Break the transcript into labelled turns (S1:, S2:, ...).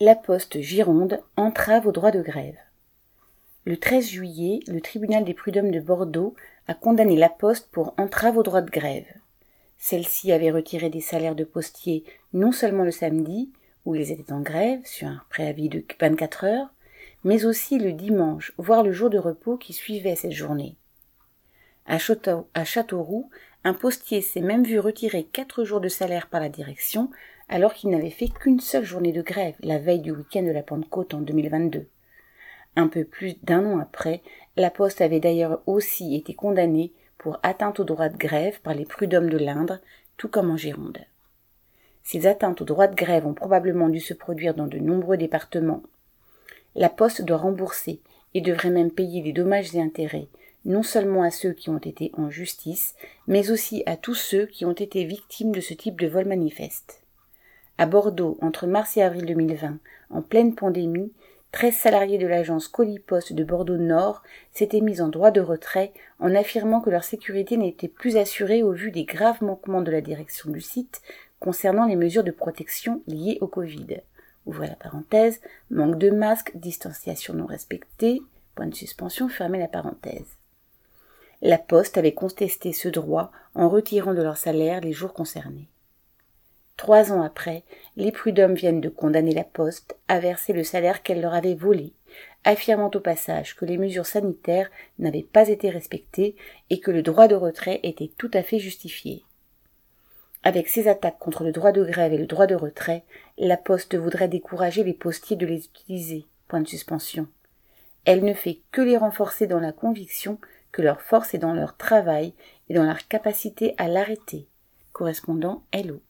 S1: La Poste Gironde entrave au droit de grève. Le 13 juillet, le tribunal des prud'hommes de Bordeaux a condamné La Poste pour entrave au droit de grève. Celle-ci avait retiré des salaires de postiers non seulement le samedi, où ils étaient en grève sur un préavis de 24 heures, mais aussi le dimanche, voire le jour de repos qui suivait cette journée. À Châteauroux, un postier s'est même vu retirer quatre jours de salaire par la direction alors qu'il n'avait fait qu'une seule journée de grève la veille du week-end de la Pentecôte en 2022. Un peu plus d'un an après, la Poste avait d'ailleurs aussi été condamnée pour atteinte au droit de grève par les prud'hommes de l'Indre, tout comme en Gironde. Ces atteintes au droit de grève ont probablement dû se produire dans de nombreux départements. La Poste doit rembourser et devrait même payer des dommages et intérêts, non seulement à ceux qui ont été en justice, mais aussi à tous ceux qui ont été victimes de ce type de vol manifeste. À Bordeaux, entre mars et avril 2020, en pleine pandémie, 13 salariés de l'agence Coliposte de Bordeaux Nord s'étaient mis en droit de retrait en affirmant que leur sécurité n'était plus assurée au vu des graves manquements de la direction du site concernant les mesures de protection liées au Covid. Ouvrez la parenthèse, manque de masques, distanciation non respectée, point de suspension, fermez la parenthèse. La Poste avait contesté ce droit en retirant de leur salaire les jours concernés. Trois ans après, les prud'hommes viennent de condamner la Poste à verser le salaire qu'elle leur avait volé, affirmant au passage que les mesures sanitaires n'avaient pas été respectées et que le droit de retrait était tout à fait justifié. Avec ces attaques contre le droit de grève et le droit de retrait, la Poste voudrait décourager les postiers de les utiliser. Point de suspension. Elle ne fait que les renforcer dans la conviction que leur force est dans leur travail et dans leur capacité à l'arrêter. Correspondant Hello.